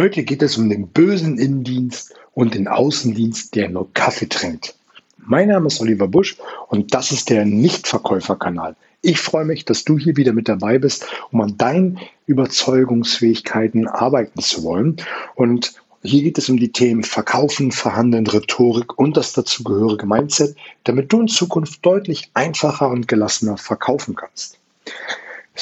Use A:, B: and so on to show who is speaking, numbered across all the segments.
A: Heute geht es um den bösen Innendienst und den Außendienst, der nur Kaffee trinkt. Mein Name ist Oliver Busch und das ist der Nichtverkäuferkanal. Ich freue mich, dass du hier wieder mit dabei bist, um an deinen Überzeugungsfähigkeiten arbeiten zu wollen. Und hier geht es um die Themen Verkaufen, Verhandeln, Rhetorik und das dazugehörige Mindset, damit du in Zukunft deutlich einfacher und gelassener verkaufen kannst.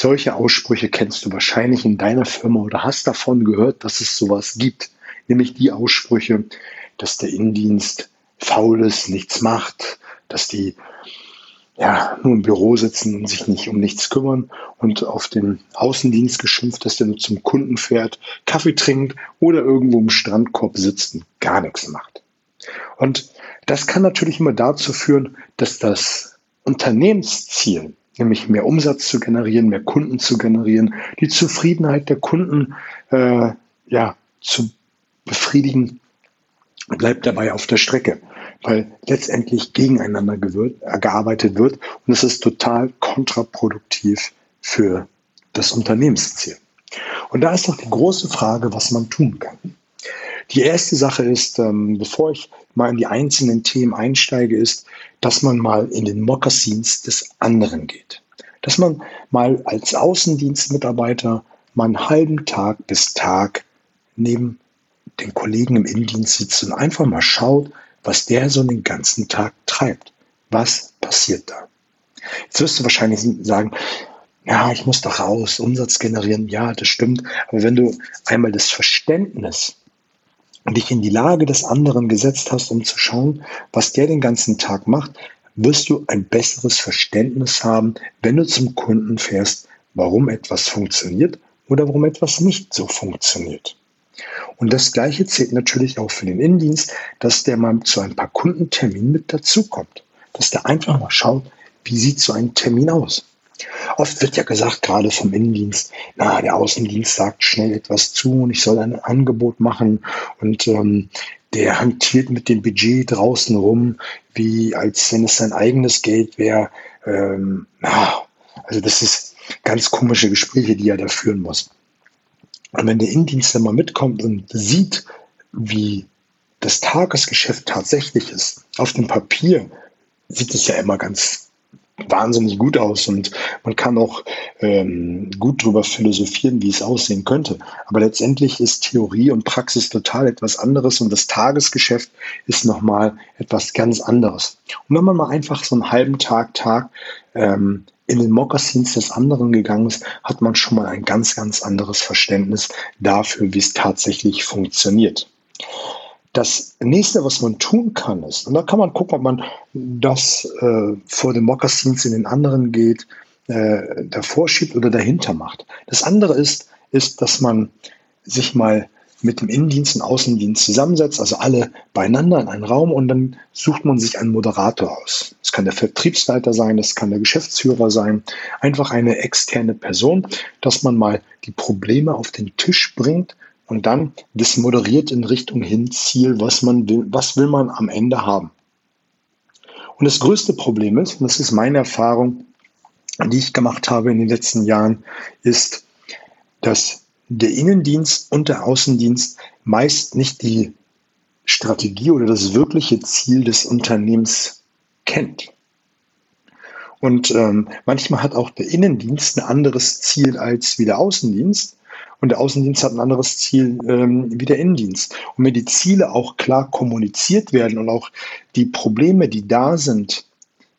A: Solche Aussprüche kennst du wahrscheinlich in deiner Firma oder hast davon gehört, dass es sowas gibt. Nämlich die Aussprüche, dass der Innendienst faul ist, nichts macht, dass die ja, nur im Büro sitzen und sich nicht um nichts kümmern und auf den Außendienst geschimpft, dass der nur zum Kunden fährt, Kaffee trinkt oder irgendwo im Strandkorb sitzt und gar nichts macht. Und das kann natürlich immer dazu führen, dass das Unternehmensziel nämlich mehr Umsatz zu generieren, mehr Kunden zu generieren, die Zufriedenheit der Kunden äh, ja, zu befriedigen, bleibt dabei auf der Strecke, weil letztendlich gegeneinander gewirrt, äh, gearbeitet wird und es ist total kontraproduktiv für das Unternehmensziel. Und da ist doch die große Frage, was man tun kann. Die erste Sache ist, ähm, bevor ich mal in die einzelnen Themen einsteige, ist, dass man mal in den Mokassins des anderen geht. Dass man mal als Außendienstmitarbeiter mal einen halben Tag bis Tag neben den Kollegen im Innendienst sitzt und einfach mal schaut, was der so den ganzen Tag treibt. Was passiert da? Jetzt wirst du wahrscheinlich sagen, ja, ich muss doch raus, Umsatz generieren. Ja, das stimmt. Aber wenn du einmal das Verständnis dich in die Lage des anderen gesetzt hast, um zu schauen, was der den ganzen Tag macht, wirst du ein besseres Verständnis haben, wenn du zum Kunden fährst, warum etwas funktioniert oder warum etwas nicht so funktioniert. Und das Gleiche zählt natürlich auch für den Innendienst, dass der mal zu ein paar Kundenterminen mit dazukommt. Dass der einfach mal schaut, wie sieht so ein Termin aus. Oft wird ja gesagt, gerade vom Innendienst, na, der Außendienst sagt schnell etwas zu und ich soll ein Angebot machen und ähm, der hantiert mit dem Budget draußen rum, wie als wenn es sein eigenes Geld wäre. Ähm, na, also das ist ganz komische Gespräche, die er da führen muss. Und wenn der Innendienst dann mal mitkommt und sieht, wie das Tagesgeschäft tatsächlich ist, auf dem Papier sieht es ja immer ganz wahnsinnig gut aus und man kann auch ähm, gut darüber philosophieren, wie es aussehen könnte. Aber letztendlich ist Theorie und Praxis total etwas anderes und das Tagesgeschäft ist nochmal etwas ganz anderes. Und wenn man mal einfach so einen halben Tag, Tag ähm, in den Mokassins des anderen gegangen ist, hat man schon mal ein ganz, ganz anderes Verständnis dafür, wie es tatsächlich funktioniert. Das nächste, was man tun kann, ist, und da kann man gucken, ob man das äh, vor den Mokassins in den anderen geht, äh, davor schiebt oder dahinter macht. Das andere ist, ist, dass man sich mal mit dem Innendienst und Außendienst zusammensetzt, also alle beieinander in einen Raum und dann sucht man sich einen Moderator aus. Das kann der Vertriebsleiter sein, das kann der Geschäftsführer sein, einfach eine externe Person, dass man mal die Probleme auf den Tisch bringt und dann das moderiert in Richtung hin Ziel, was man will, was will man am Ende haben. Und das größte Problem ist, und das ist meine Erfahrung, die ich gemacht habe in den letzten Jahren, ist, dass der Innendienst und der Außendienst meist nicht die Strategie oder das wirkliche Ziel des Unternehmens kennt. Und ähm, manchmal hat auch der Innendienst ein anderes Ziel als wie der Außendienst. Und der Außendienst hat ein anderes Ziel ähm, wie der Innendienst. Und wenn die Ziele auch klar kommuniziert werden und auch die Probleme, die da sind,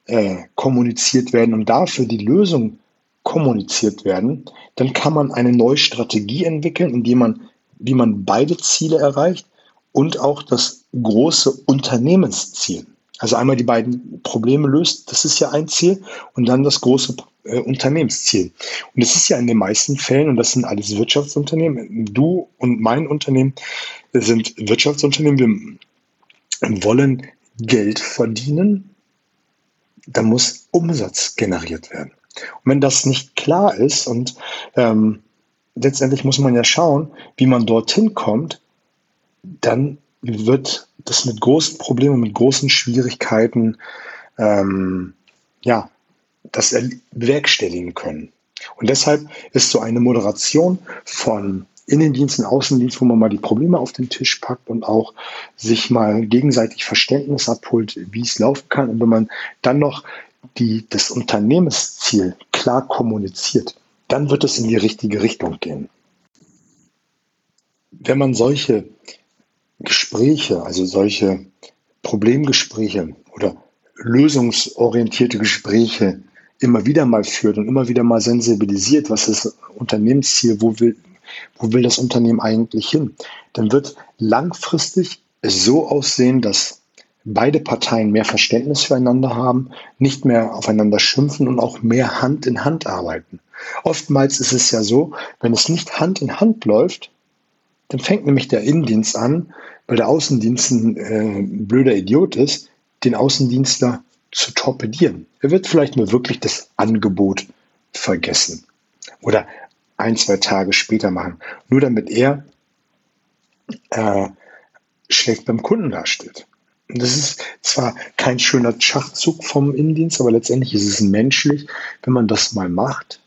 A: äh, kommuniziert werden und dafür die Lösung kommuniziert werden, dann kann man eine neue Strategie entwickeln, indem man, wie man beide Ziele erreicht und auch das große Unternehmensziel. Also einmal die beiden Probleme löst, das ist ja ein Ziel, und dann das große äh, Unternehmensziel. Und es ist ja in den meisten Fällen, und das sind alles Wirtschaftsunternehmen, du und mein Unternehmen sind Wirtschaftsunternehmen, wir wollen Geld verdienen, da muss Umsatz generiert werden. Und wenn das nicht klar ist und ähm, letztendlich muss man ja schauen, wie man dorthin kommt, dann wird das mit großen Problemen, mit großen Schwierigkeiten ähm, ja, das bewerkstelligen können. Und deshalb ist so eine Moderation von Innendienst und Außendienst, wo man mal die Probleme auf den Tisch packt und auch sich mal gegenseitig Verständnis abholt, wie es laufen kann. Und wenn man dann noch die, das Unternehmensziel klar kommuniziert, dann wird es in die richtige Richtung gehen. Wenn man solche Gespräche, also solche Problemgespräche oder lösungsorientierte Gespräche immer wieder mal führt und immer wieder mal sensibilisiert, was ist das Unternehmensziel, wo will, wo will das Unternehmen eigentlich hin, dann wird langfristig es so aussehen, dass beide Parteien mehr Verständnis füreinander haben, nicht mehr aufeinander schimpfen und auch mehr Hand in Hand arbeiten. Oftmals ist es ja so, wenn es nicht Hand in Hand läuft, dann fängt nämlich der Innendienst an, weil der Außendienst ein äh, blöder Idiot ist, den Außendienstler zu torpedieren. Er wird vielleicht nur wirklich das Angebot vergessen oder ein, zwei Tage später machen, nur damit er äh, schlecht beim Kunden dasteht. Und das ist zwar kein schöner Schachzug vom Innendienst, aber letztendlich ist es menschlich, wenn man das mal macht.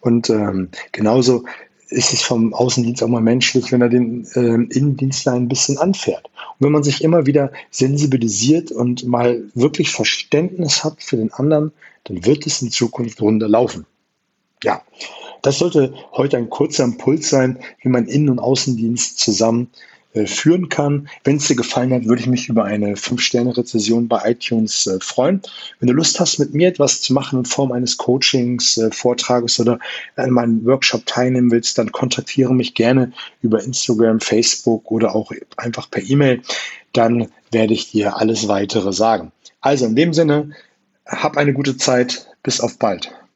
A: Und ähm, genauso ist es vom Außendienst auch mal menschlich, wenn er den äh, Innendienstler ein bisschen anfährt. Und wenn man sich immer wieder sensibilisiert und mal wirklich Verständnis hat für den anderen, dann wird es in Zukunft runter laufen. Ja, das sollte heute ein kurzer Impuls sein, wie man Innen- und Außendienst zusammen führen kann. Wenn es dir gefallen hat, würde ich mich über eine 5-Sterne-Rezession bei iTunes äh, freuen. Wenn du Lust hast, mit mir etwas zu machen in Form eines Coachings, äh, Vortrages oder an meinem Workshop teilnehmen willst, dann kontaktiere mich gerne über Instagram, Facebook oder auch einfach per E-Mail. Dann werde ich dir alles weitere sagen. Also in dem Sinne, hab eine gute Zeit. Bis auf bald.